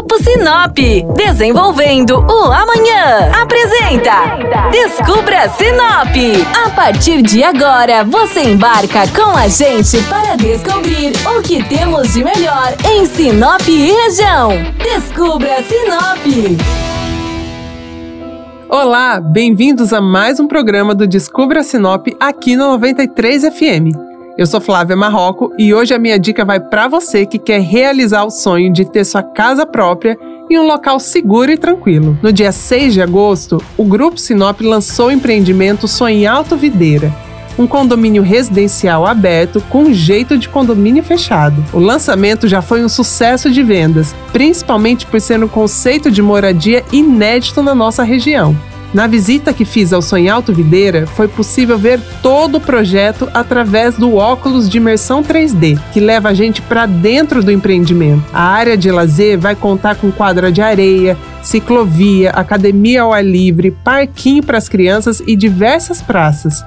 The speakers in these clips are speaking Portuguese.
Grupo Sinop, desenvolvendo o amanhã. Apresenta Descubra Sinop. A partir de agora, você embarca com a gente para descobrir o que temos de melhor em Sinop e região. Descubra Sinop. Olá, bem-vindos a mais um programa do Descubra Sinop aqui no 93 FM. Eu sou Flávia Marroco e hoje a minha dica vai para você que quer realizar o sonho de ter sua casa própria em um local seguro e tranquilo. No dia 6 de agosto, o Grupo Sinop lançou o empreendimento Sonho Alto Videira, um condomínio residencial aberto com jeito de condomínio fechado. O lançamento já foi um sucesso de vendas, principalmente por ser um conceito de moradia inédito na nossa região. Na visita que fiz ao Sonhalto Videira, foi possível ver todo o projeto através do óculos de imersão 3D, que leva a gente para dentro do empreendimento. A área de lazer vai contar com quadra de areia, ciclovia, academia ao ar livre, parquinho para as crianças e diversas praças.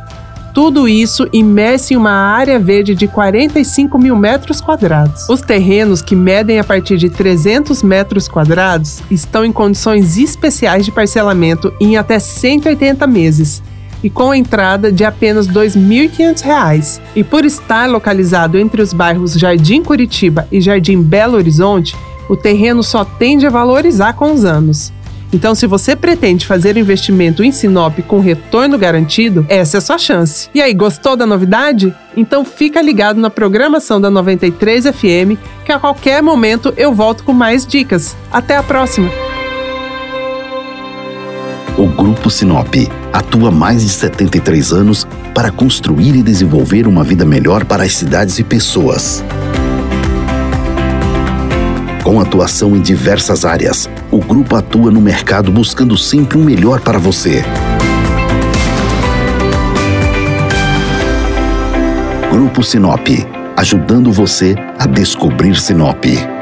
Tudo isso imerso em uma área verde de 45 mil metros quadrados. Os terrenos, que medem a partir de 300 metros quadrados, estão em condições especiais de parcelamento em até 180 meses e com entrada de apenas R$ 2.500. E por estar localizado entre os bairros Jardim Curitiba e Jardim Belo Horizonte, o terreno só tende a valorizar com os anos. Então, se você pretende fazer investimento em Sinop com retorno garantido, essa é a sua chance. E aí, gostou da novidade? Então fica ligado na programação da 93 FM, que a qualquer momento eu volto com mais dicas. Até a próxima! O Grupo Sinop atua mais de 73 anos para construir e desenvolver uma vida melhor para as cidades e pessoas. Com atuação em diversas áreas, grupo atua no mercado buscando sempre o um melhor para você. Grupo Sinop, ajudando você a descobrir Sinop.